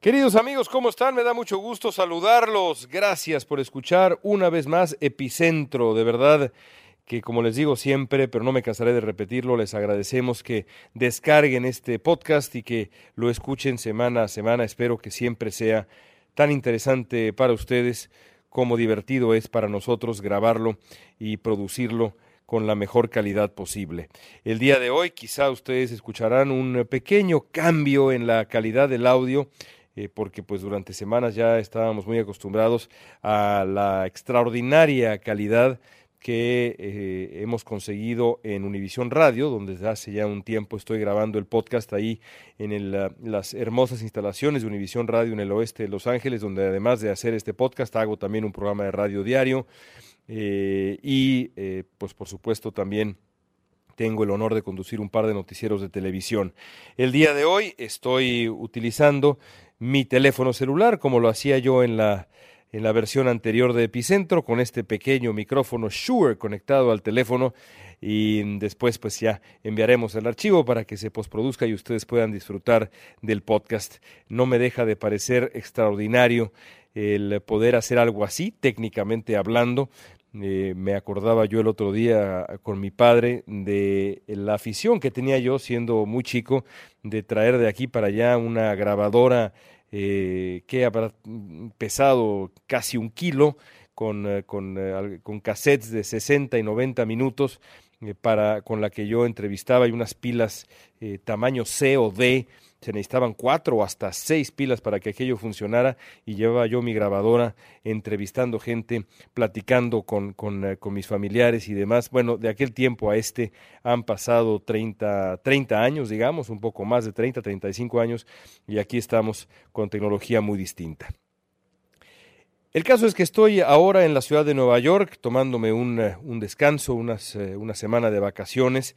Queridos amigos, ¿cómo están? Me da mucho gusto saludarlos. Gracias por escuchar una vez más Epicentro. De verdad que, como les digo siempre, pero no me cansaré de repetirlo, les agradecemos que descarguen este podcast y que lo escuchen semana a semana. Espero que siempre sea tan interesante para ustedes como divertido es para nosotros grabarlo y producirlo con la mejor calidad posible. El día de hoy quizá ustedes escucharán un pequeño cambio en la calidad del audio eh, porque pues durante semanas ya estábamos muy acostumbrados a la extraordinaria calidad que eh, hemos conseguido en Univisión Radio, donde desde hace ya un tiempo estoy grabando el podcast ahí en las hermosas instalaciones de Univisión Radio en el oeste de Los Ángeles, donde además de hacer este podcast hago también un programa de radio diario eh, y pues por supuesto también tengo el honor de conducir un par de noticieros de televisión. El día de hoy estoy utilizando mi teléfono celular, como lo hacía yo en la, en la versión anterior de Epicentro, con este pequeño micrófono Shure conectado al teléfono y después pues ya enviaremos el archivo para que se postproduzca y ustedes puedan disfrutar del podcast. No me deja de parecer extraordinario el poder hacer algo así, técnicamente hablando, eh, me acordaba yo el otro día con mi padre de la afición que tenía yo siendo muy chico de traer de aquí para allá una grabadora eh, que habrá pesado casi un kilo con, eh, con, con cassettes de 60 y 90 minutos para, con la que yo entrevistaba y unas pilas tamaño C o D se necesitaban cuatro o hasta seis pilas para que aquello funcionara y llevaba yo mi grabadora entrevistando gente, platicando con, con, eh, mis familiares y demás. Bueno, de aquel tiempo a este han pasado 30, 30 años, digamos, un poco más de 30, 35 años y aquí estamos con tecnología muy distinta. El caso es que estoy ahora en la ciudad de Nueva York tomándome un, eh, un descanso, unas, eh, una semana de vacaciones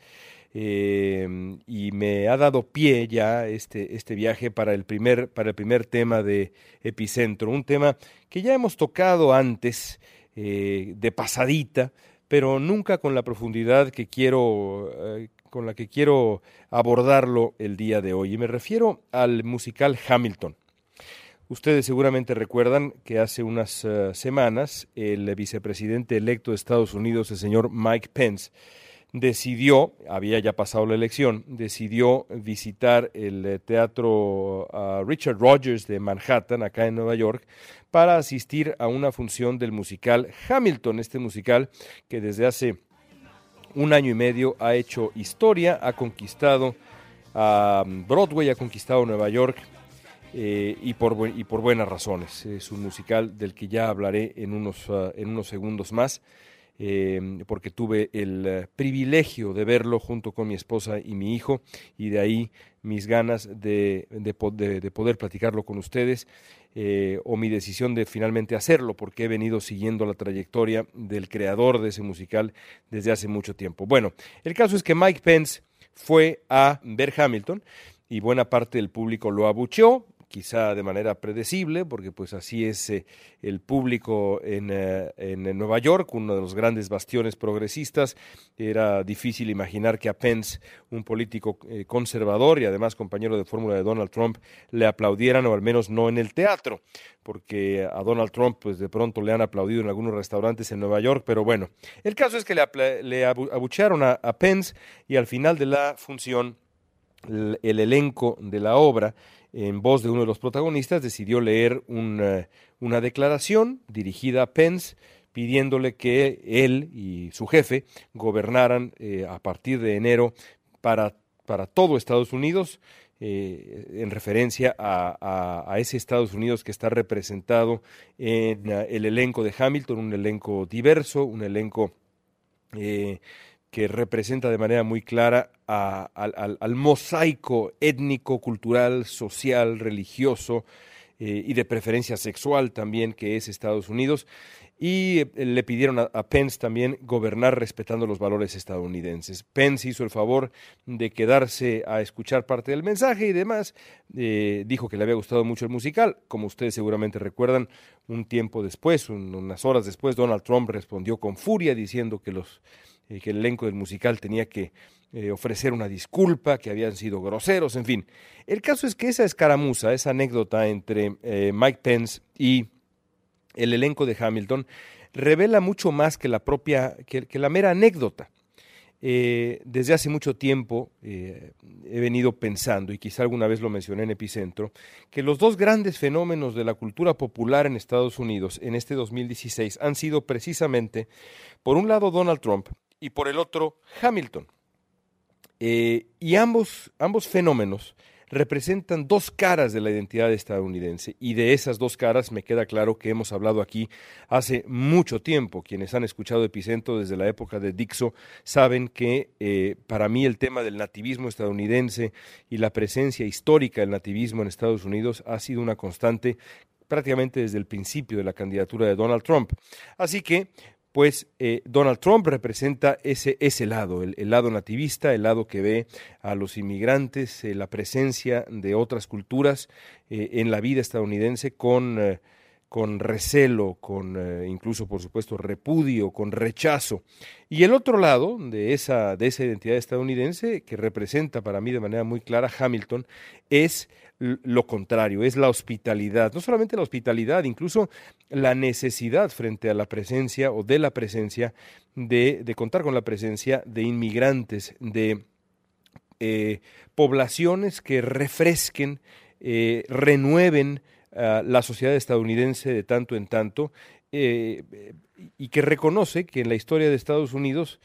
eh, y me ha dado pie ya este, este viaje para el, primer, para el primer tema de Epicentro, un tema que ya hemos tocado antes eh, de pasadita, pero nunca con la profundidad que quiero, eh, con la que quiero abordarlo el día de hoy. Y me refiero al musical Hamilton. Ustedes seguramente recuerdan que hace unas semanas el vicepresidente electo de Estados Unidos, el señor Mike Pence, decidió, había ya pasado la elección, decidió visitar el eh, teatro ah, Richard Rogers de Manhattan, acá en Nueva York, para asistir a una función del musical Hamilton, este musical que desde hace un año y medio ha hecho historia, ha conquistado a Broadway, ha conquistado Nueva York eh, y, por, y por buenas razones. Es un musical del que ya hablaré en unos, ah, en unos segundos más. Em, porque tuve el eh, privilegio de verlo junto con mi esposa y mi hijo, y de ahí mis ganas de, de, poder platicarlo con ustedes, eh, o mi decisión de finalmente hacerlo, porque he venido siguiendo la trayectoria del creador de ese musical desde hace mucho tiempo. Bueno, el caso es que Mike Pence fue a ver Hamilton y buena parte del público lo abucheó, quizá de manera predecible, porque pues así es eh, el público en, eh, en, Nueva York, uno de los grandes bastiones progresistas. Era difícil imaginar que a Pence, un político eh, conservador y además compañero de fórmula de Donald Trump, le aplaudieran, o al menos no en el teatro, porque a Donald Trump pues de pronto le han aplaudido en algunos restaurantes en Nueva York, pero bueno, el caso es que le, le abuchearon a, a Pence y al final de la función el, el elenco de la obra en voz de uno de los protagonistas, decidió leer una, declaración dirigida a Pence pidiéndole que él y su jefe gobernaran eh, a partir de enero para, para todo Estados Unidos, eh, en referencia a, ese Estados Unidos que está representado en uh, el elenco de Hamilton, un elenco diverso, un elenco eh, que representa de manera muy clara a, al, mosaico étnico, cultural, social, religioso eh, y de preferencia sexual también que es Estados Unidos. Y eh, le pidieron a, Pence también gobernar respetando los valores estadounidenses. Pence hizo el favor de quedarse a escuchar parte del mensaje y demás. Eh, dijo que le había gustado mucho el musical. Como ustedes seguramente recuerdan, un tiempo después, un, unas horas después, Donald Trump respondió con furia diciendo que los que el elenco del musical tenía que ofrecer una disculpa, que habían sido groseros, en fin. El caso es que esa escaramuza, esa anécdota entre Mike Pence y el elenco de Hamilton, revela mucho más que la propia, que, la mera anécdota. Eh, desde hace mucho tiempo eh, he venido pensando, y quizá alguna vez lo mencioné en Epicentro, que los dos grandes fenómenos de la cultura popular en Estados Unidos en este 2016 han sido precisamente, por un lado, Donald Trump y por el otro, Hamilton. Eh, y ambos, ambos fenómenos representan dos caras de la identidad estadounidense y de esas dos caras me queda claro que hemos hablado aquí hace mucho tiempo. Quienes han escuchado Epicentro desde la época de Dixo saben que eh, para mí el tema del nativismo estadounidense y la presencia histórica del nativismo en Estados Unidos ha sido una constante prácticamente desde el principio de la candidatura de Donald Trump. Así que pues eh, Donald Trump representa ese, ese lado, el, lado nativista, el lado que ve a los inmigrantes, eh, la presencia de otras culturas eh, en la vida estadounidense con, con recelo, con incluso, por supuesto, repudio, con rechazo. Y el otro lado de esa, de esa identidad estadounidense, que representa para mí de manera muy clara Hamilton, es lo contrario, es la hospitalidad, no solamente la hospitalidad, incluso la necesidad frente a la presencia o de la presencia, de, contar con la presencia de inmigrantes, de eh, poblaciones que refresquen, eh, renueven la sociedad estadounidense de tanto en tanto eh, y que reconoce que en la historia de Estados Unidos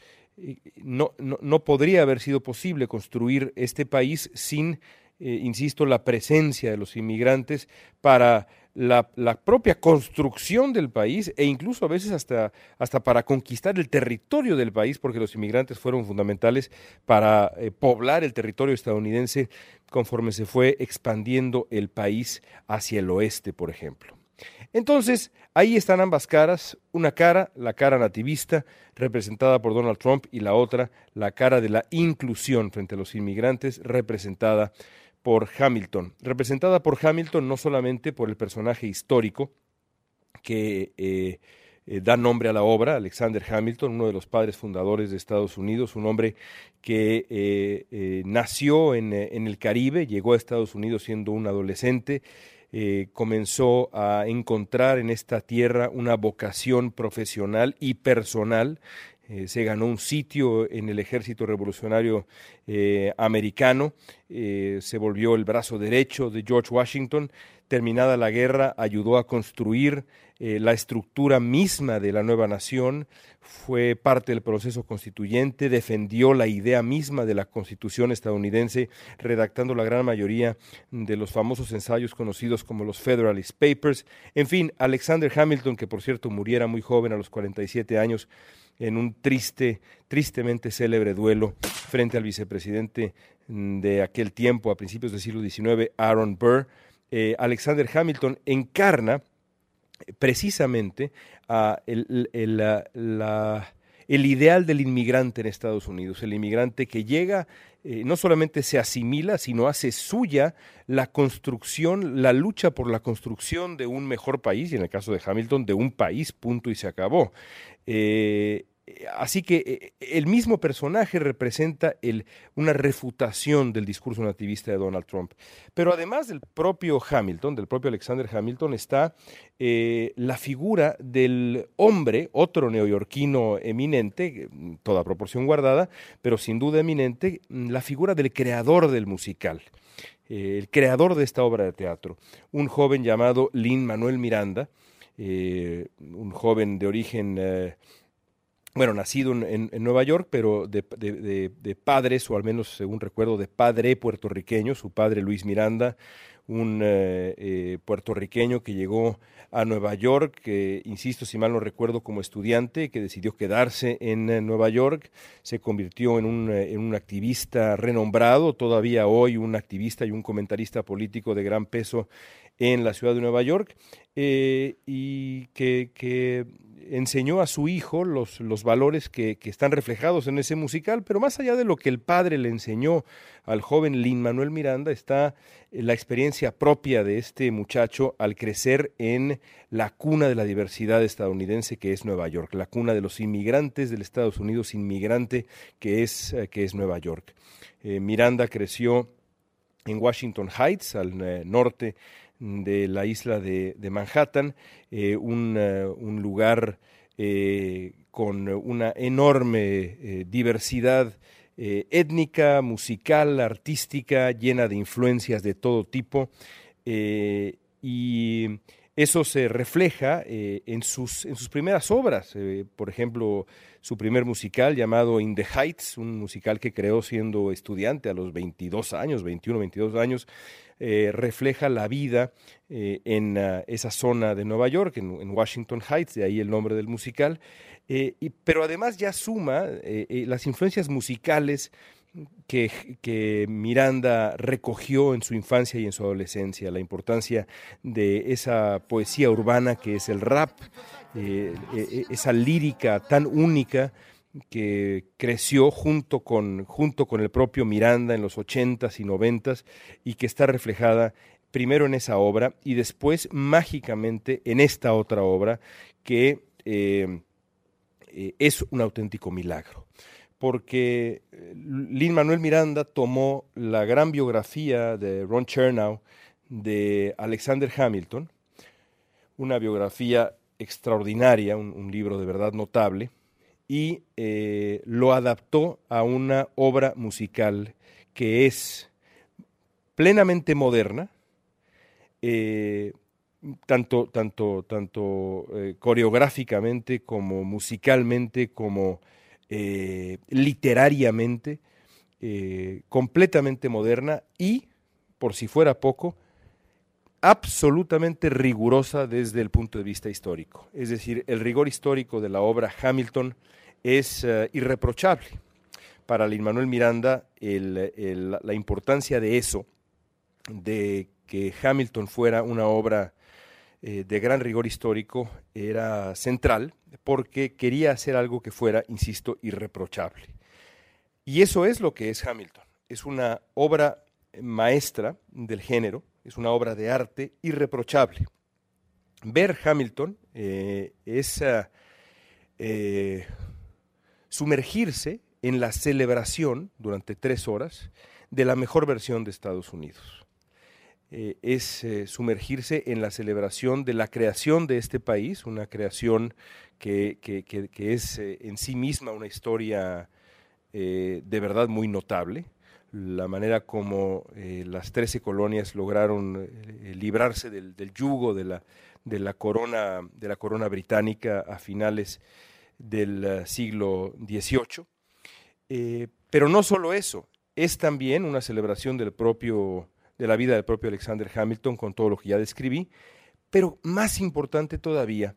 no, no, podría haber sido posible construir este país sin eh, insisto, la presencia de los inmigrantes para la, propia construcción del país e incluso a veces hasta, hasta para conquistar el territorio del país, porque los inmigrantes fueron fundamentales para eh, poblar el territorio estadounidense conforme se fue expandiendo el país hacia el oeste, por ejemplo. Entonces, ahí están ambas caras, una cara, la cara nativista, representada por Donald Trump, y la otra, la cara de la inclusión frente a los inmigrantes, representada por Hamilton, representada por Hamilton no solamente por el personaje histórico que eh, eh, da nombre a la obra, Alexander Hamilton, uno de los padres fundadores de Estados Unidos, un hombre que eh, nació en, en, el Caribe, llegó a Estados Unidos siendo un adolescente, comenzó a encontrar en esta tierra una vocación profesional y personal eh, se ganó un sitio en el ejército revolucionario eh, americano, eh, se volvió el brazo derecho de George Washington, terminada la guerra ayudó a construir la estructura misma de la nueva nación, fue parte del proceso constituyente, defendió la idea misma de la constitución estadounidense, redactando la gran mayoría de los famosos ensayos conocidos como los Federalist Papers. En fin, Alexander Hamilton, que por cierto muriera muy joven a los 47 años, en un triste, tristemente célebre duelo frente al vicepresidente de aquel tiempo, a principios del siglo XIX, Aaron Burr, eh, Alexander Hamilton encarna precisamente el, ideal del inmigrante en Estados Unidos, el inmigrante que llega, eh, no solamente se asimila, sino hace suya la construcción, la lucha por la construcción de un mejor país, y en el caso de Hamilton, de un país, punto y se acabó. Eh, así que eh, el mismo personaje representa una refutación del discurso nativista de Donald Trump. Pero además del propio Hamilton, del propio Alexander Hamilton, está eh, la figura del hombre, otro neoyorquino eminente, toda proporción guardada, pero sin duda eminente, la figura del creador del musical. Eh, el creador de esta obra de teatro, un joven llamado Lin Manuel Miranda, un joven de origen bueno, nacido en, Nueva York, pero de, padres, o al menos según recuerdo, de padre puertorriqueño, su padre Luis Miranda, un eh, eh, puertorriqueño que llegó a Nueva York, que, insisto, si mal no recuerdo, como estudiante, que decidió quedarse en eh, Nueva York, se convirtió en un, en un activista renombrado, todavía hoy un activista y un comentarista político de gran peso en la ciudad de Nueva York, y que, enseñó a su hijo los, los valores que, que, están reflejados en ese musical, pero más allá de lo que el padre le enseñó al joven Lin Manuel Miranda está la experiencia propia de este muchacho al crecer en la cuna de la diversidad estadounidense que es Nueva York, la cuna de los inmigrantes del Estados Unidos inmigrante que es, eh, que es Nueva York. Eh, Miranda creció en Washington Heights, al eh, norte de la isla de, Manhattan, un, un, lugar con una enorme diversidad étnica, musical, artística, llena de influencias de todo tipo. y eso se refleja eh, en, sus, en sus primeras obras, eh, por ejemplo, su primer musical llamado In the Heights, un musical que creó siendo estudiante a los 22 años, 21, 22 años, eh, refleja la vida en ah, esa zona de Nueva York, en, Washington Heights, de ahí el nombre del musical, y, pero además ya suma las influencias musicales que, Miranda recogió en su infancia y en su adolescencia, la importancia de esa poesía urbana que es el rap, eh, eh, esa lírica tan única que creció junto con, junto con el propio Miranda en los ochentas y noventas y que está reflejada primero en esa obra y después mágicamente en esta otra obra que eh, es un auténtico milagro porque eh, Lin Manuel Miranda tomó la gran biografía de Ron Chernow de Alexander Hamilton, una biografía extraordinaria, un, libro de verdad notable, y eh, lo adaptó a una obra musical que es plenamente moderna, eh, tanto, tanto, tanto coreográficamente como musicalmente, como eh, literariamente, eh, completamente moderna y, por si fuera poco, absolutamente rigurosa desde el punto de vista histórico. Es decir, el rigor histórico de la obra Hamilton es eh, irreprochable. Para Lin Manuel Miranda, la importancia de eso, de que Hamilton fuera una obra eh, de gran rigor histórico era central porque quería hacer algo que fuera, insisto, irreprochable. Y eso es lo que es Hamilton. Es una obra maestra del género, es una obra de arte irreprochable. Ver Hamilton eh, es eh, sumergirse en la celebración durante tres horas de la mejor versión de Estados Unidos. Eh, es eh, sumergirse en la celebración de la creación de este país, una creación que, es eh, en sí misma una historia de verdad muy notable. La manera como las trece colonias lograron librarse del, yugo de la, de, la corona, de la corona británica a finales del siglo XVIII. pero no solo eso, es también una celebración del propio de la vida del propio Alexander Hamilton con todo lo que ya describí, pero más importante todavía,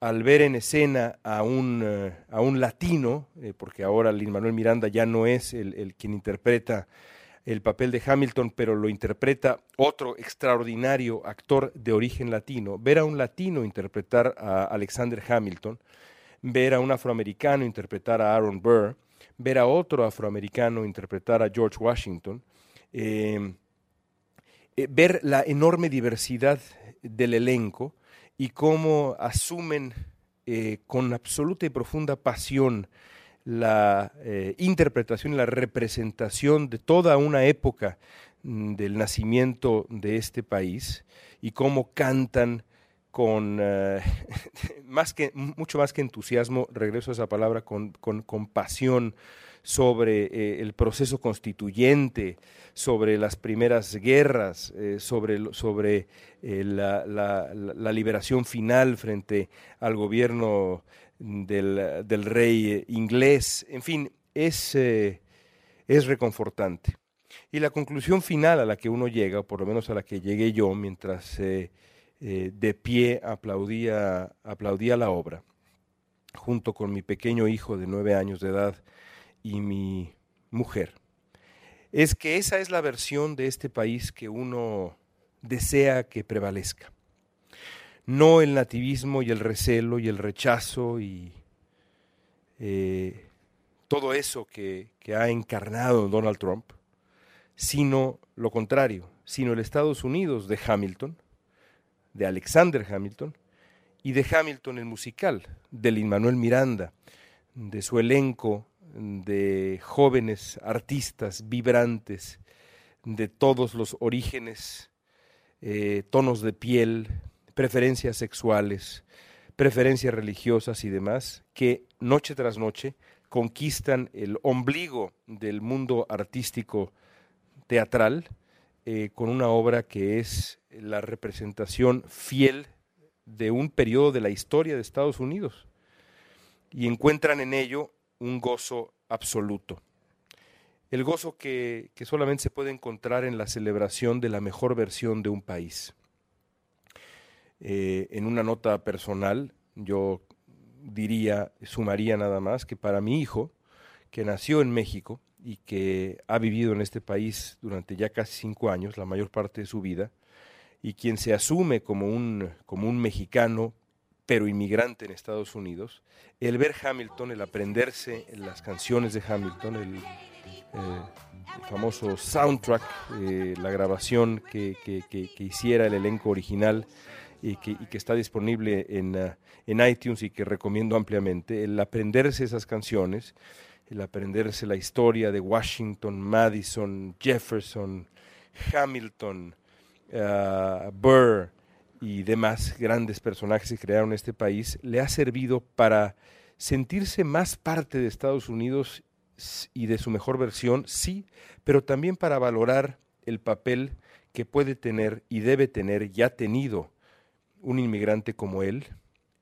al ver en escena a un, eh, a un latino, eh, porque ahora Lin Manuel Miranda ya no es el, quien interpreta el papel de Hamilton, pero lo interpreta otro extraordinario actor de origen latino, ver a un latino interpretar a Alexander Hamilton, ver a un afroamericano interpretar a Aaron Burr, ver a otro afroamericano interpretar a George Washington, eh, eh, ver la enorme diversidad del elenco y cómo asumen eh, con absoluta y profunda pasión la eh, interpretación y la representación de toda una época mm, del nacimiento de este país y cómo cantan con más que mucho más que entusiasmo, regreso a esa palabra, con, con pasión sobre eh, el proceso constituyente, sobre las primeras guerras, eh, sobre, sobre eh, la, liberación final frente al gobierno del, rey inglés. En fin, es, es reconfortante. Y la conclusión final a la que uno llega, o por lo menos a la que llegué yo mientras de pie aplaudía, aplaudía la obra, junto con mi pequeño hijo de nueve años de edad, y mi mujer, es que esa es la versión de este país que uno desea que prevalezca. no el nativismo y el recelo y el rechazo y eh, todo eso que, que ha encarnado Donald Trump, sino lo contrario, sino el Estados Unidos de Hamilton, de Alexander Hamilton, y de Hamilton el musical, de Lin Manuel Miranda, de su elenco de jóvenes artistas vibrantes, de todos los orígenes, eh, tonos de piel, preferencias sexuales, preferencias religiosas y demás, que noche tras noche conquistan el ombligo del mundo artístico teatral eh, con una obra que es la representación fiel de un periodo de la historia de Estados Unidos. Y encuentran en ello un gozo absoluto. El gozo que, solamente se puede encontrar en la celebración de la mejor versión de un país. Eh, en una nota personal, yo diría, sumaría nada más que para mi hijo, que nació en México y que ha vivido en este país durante ya casi cinco años, la mayor parte de su vida, y quien se asume como un, como un mexicano pero inmigrante en Estados Unidos, el ver Hamilton, el aprenderse las canciones de Hamilton, el, eh, famoso soundtrack, eh, la grabación que, hiciera el elenco original y que, está disponible en, uh, en iTunes y que recomiendo ampliamente, el aprenderse esas canciones, el aprenderse la historia de Washington, Madison, Jefferson, Hamilton, uh, Burr, y demás grandes personajes que crearon este país, le ha servido para sentirse más parte de Estados Unidos y de su mejor versión, sí, pero también para valorar el papel que puede tener y debe tener, ya tenido, un inmigrante como él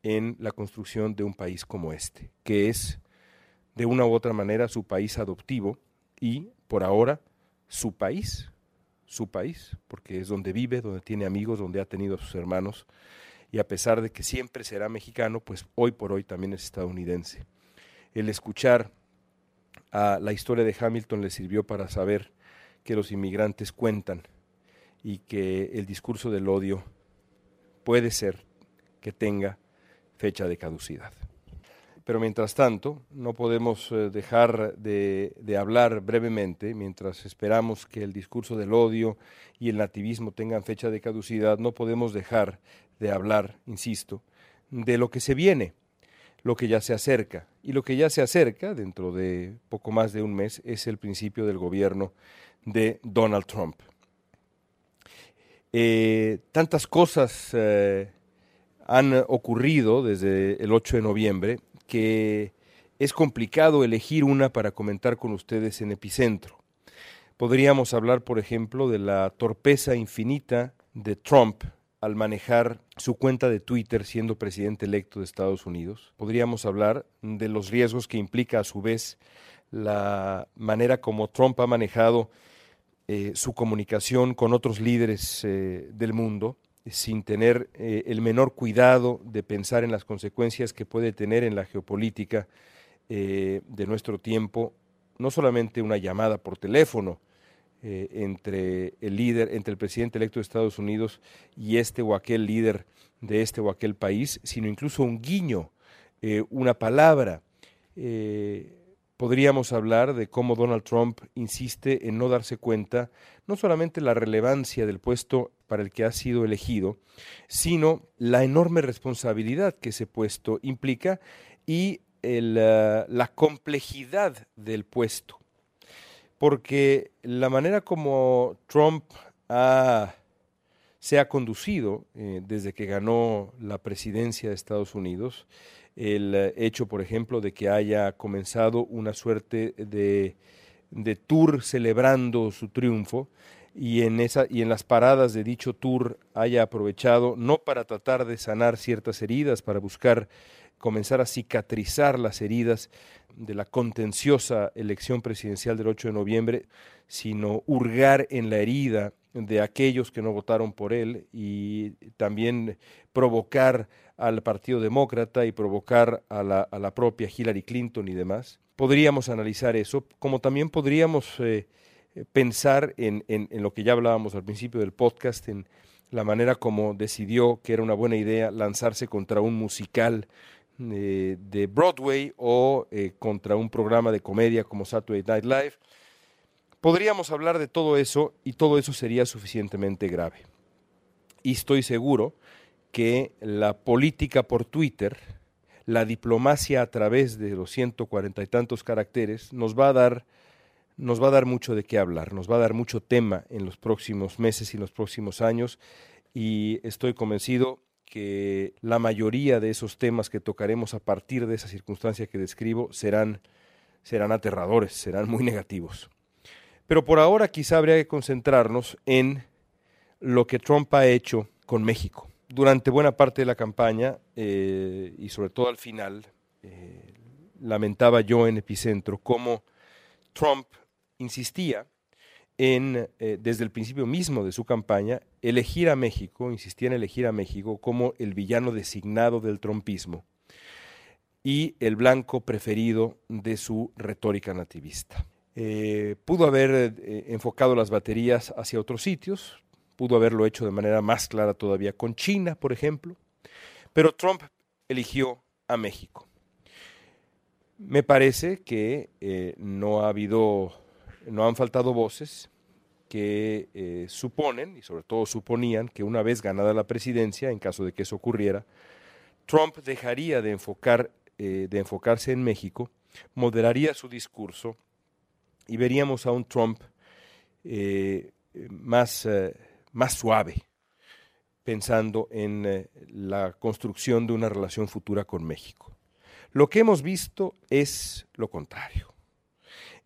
en la construcción de un país como este, que es de una u otra manera su país adoptivo y, por ahora, su país su país, porque es donde vive, donde tiene amigos, donde ha tenido a sus hermanos, y a pesar de que siempre será mexicano, pues hoy por hoy también es estadounidense. El escuchar a la historia de Hamilton le sirvió para saber que los inmigrantes cuentan y que el discurso del odio puede ser que tenga fecha de caducidad. Pero mientras tanto, no podemos eh, dejar de, hablar brevemente, mientras esperamos que el discurso del odio y el nativismo tengan fecha de caducidad, no podemos dejar de hablar, insisto, de lo que se viene, lo que ya se acerca. Y lo que ya se acerca, dentro de poco más de un mes, es el principio del gobierno de Donald Trump. Eh, tantas cosas eh, han ocurrido desde el 8 de noviembre que es complicado elegir una para comentar con ustedes en epicentro. Podríamos hablar, por ejemplo, de la torpeza infinita de Trump al manejar su cuenta de Twitter siendo presidente electo de Estados Unidos. Podríamos hablar de los riesgos que implica a su vez la manera como Trump ha manejado eh, su comunicación con otros líderes eh, del mundo sin tener eh, el menor cuidado de pensar en las consecuencias que puede tener en la geopolítica eh, de nuestro tiempo, no solamente una llamada por teléfono eh, entre el líder, entre el presidente electo de Estados Unidos y este o aquel líder de este o aquel país, sino incluso un guiño, una palabra podríamos hablar de cómo Donald Trump insiste en no darse cuenta no solamente la relevancia del puesto para el que ha sido elegido, sino la enorme responsabilidad que ese puesto implica y eh, la complejidad del puesto. Porque la manera como Trump se ha conducido eh, desde que ganó la presidencia de Estados Unidos el hecho, por ejemplo, de que haya comenzado una suerte de, de tour celebrando su triunfo y en, esa, y en las paradas de dicho tour haya aprovechado no para tratar de sanar ciertas heridas, para buscar comenzar a cicatrizar las heridas de la contenciosa elección presidencial del 8 de noviembre, sino hurgar en la herida de aquellos que no votaron por él y también provocar al Partido Demócrata y provocar a la, a la propia Hillary Clinton y demás. Podríamos analizar eso, como también podríamos eh, pensar en, en, lo que ya hablábamos al principio del podcast, en la manera como decidió que era una buena idea lanzarse contra un musical eh, de Broadway o eh, contra un programa de comedia como Saturday Night Live. Podríamos hablar de todo eso y todo eso sería suficientemente grave. Y estoy seguro que la política por Twitter, la diplomacia a través de los 140 y tantos caracteres, nos va a dar nos va a dar mucho de qué hablar, nos va a dar mucho tema en los próximos meses y los próximos años y estoy convencido que la mayoría de esos temas que tocaremos a partir de esa circunstancia que describo serán, serán aterradores, serán muy negativos. Pero por ahora quizá habría que concentrarnos en lo que Trump ha hecho con México. Durante buena parte de la campaña eh, y sobre todo al final, eh, lamentaba yo en Epicentro cómo Trump insistía en, eh, desde el principio mismo de su campaña, elegir a México, insistía en elegir a México como el villano designado del trompismo y el blanco preferido de su retórica nativista. Eh, pudo haber eh, enfocado las baterías hacia otros sitios, pudo haberlo hecho de manera más clara todavía con China, por ejemplo, pero Trump eligió a México. Me parece que no ha habido no han faltado voces que eh, suponen, y sobre todo suponían, que una vez ganada la presidencia, en caso de que eso ocurriera, Trump dejaría de, enfocar, eh, de enfocarse en México, moderaría su discurso y veríamos a un Trump eh, más, más suave, pensando en la construcción de una relación futura con México. Lo que hemos visto es lo contrario.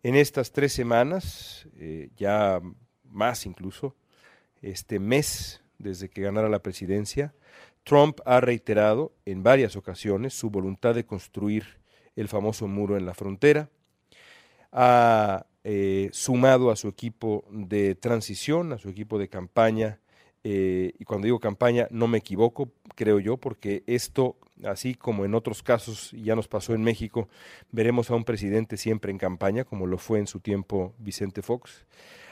En estas tres semanas, eh, ya más incluso, este mes desde que ganara la presidencia, Trump ha reiterado en varias ocasiones su voluntad de construir el famoso muro en la frontera, ha eh, sumado a su equipo de transición, a su equipo de campaña, eh, y cuando digo campaña no me equivoco, creo yo, porque esto así como en otros casos, ya nos pasó en México, veremos a un presidente siempre en campaña, como lo fue en su tiempo Vicente Fox.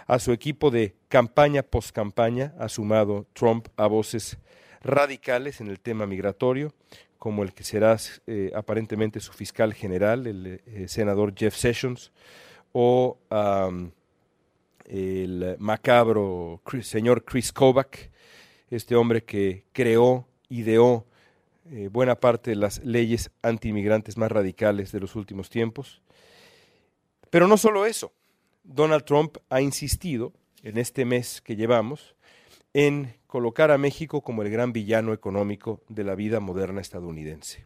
A su equipo de campaña post-campaña ha sumado Trump a voces radicales en el tema migratorio, como el que será eh, aparentemente su fiscal general, el eh, senador Jeff Sessions, o el macabro señor Chris Kovac, este hombre que creó, ideó eh, buena parte de las leyes antiinmigrantes más radicales de los últimos tiempos. Pero no solo eso, Donald Trump ha insistido en este mes que llevamos en colocar a México como el gran villano económico de la vida moderna estadounidense.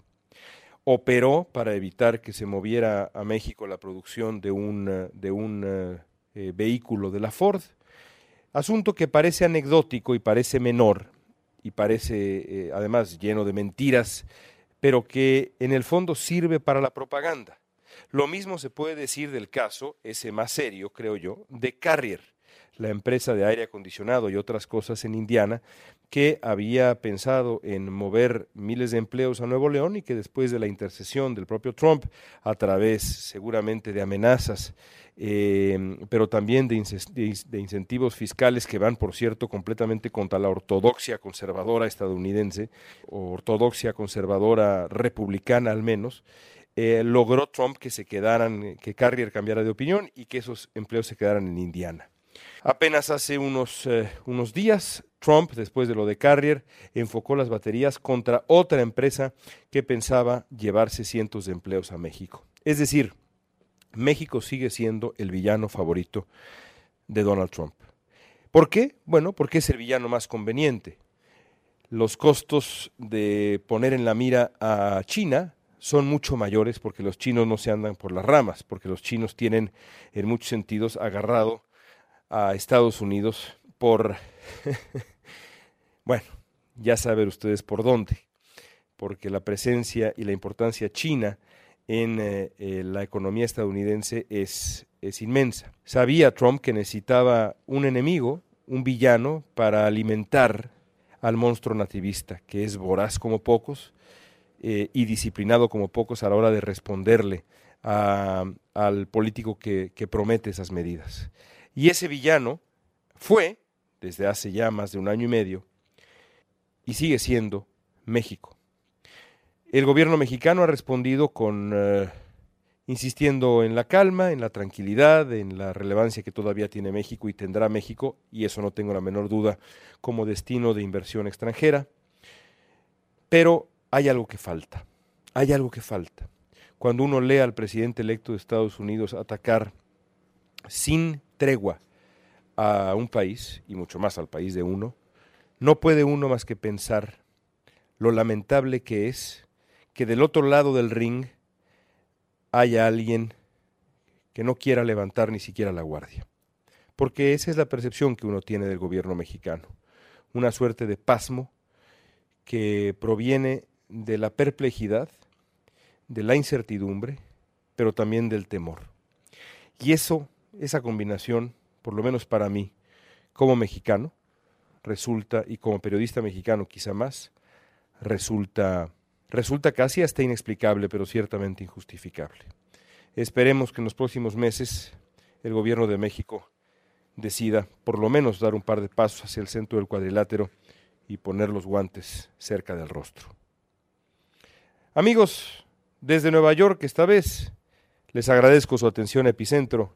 Operó para evitar que se moviera a México la producción de un, de un eh, vehículo de la Ford, asunto que parece anecdótico y parece menor, y parece eh, además lleno de mentiras, pero que en el fondo sirve para la propaganda. Lo mismo se puede decir del caso, ese más serio, creo yo, de Carrier, la empresa de aire acondicionado y otras cosas en Indiana, que había pensado en mover miles de empleos a Nuevo León y que después de la intercesión del propio Trump, a través seguramente de amenazas, eh, pero también de, de, incentivos fiscales que van, por cierto, completamente contra la ortodoxia conservadora estadounidense, o ortodoxia conservadora republicana al menos, eh, logró Trump que se quedaran, que Carrier cambiara de opinión y que esos empleos se quedaran en Indiana. Apenas hace unos, eh, unos días, Trump, después de lo de Carrier, enfocó las baterías contra otra empresa que pensaba llevarse cientos de empleos a México. Es decir, México sigue siendo el villano favorito de Donald Trump. ¿Por qué? Bueno, porque es el villano más conveniente. Los costos de poner en la mira a China son mucho mayores porque los chinos no se andan por las ramas, porque los chinos tienen en muchos sentidos agarrado a Estados Unidos por, bueno, ya saben ustedes por dónde, porque la presencia y la importancia china en eh, eh, la economía estadounidense es, es inmensa. Sabía Trump que necesitaba un enemigo, un villano, para alimentar al monstruo nativista, que es voraz como pocos eh, y disciplinado como pocos a la hora de responderle al político que promete esas medidas. Y ese villano fue, desde hace ya más de un año y medio, y sigue siendo México. El gobierno mexicano ha respondido con uh, insistiendo en la calma, en la tranquilidad, en la relevancia que todavía tiene México y tendrá México, y eso no tengo la menor duda, como destino de inversión extranjera. Pero hay algo que falta, hay algo que falta. Cuando uno lee al presidente electo de Estados Unidos atacar sin tregua a un país, y mucho más al país de uno, no puede uno más que pensar lo lamentable que es que del otro lado del ring haya alguien que no quiera levantar ni siquiera la guardia. Porque esa es la percepción que uno tiene del gobierno mexicano. Una suerte de pasmo que proviene de la perplejidad, de la incertidumbre, pero también del temor. Y eso, esa combinación, por lo menos para mí, como mexicano, resulta, y como periodista mexicano quizá más, resulta resulta casi hasta inexplicable, pero ciertamente injustificable. Esperemos que en los próximos meses el gobierno de México decida por lo menos dar un par de pasos hacia el centro del cuadrilátero y poner los guantes cerca del rostro. Amigos, desde Nueva York esta vez les agradezco su atención Epicentro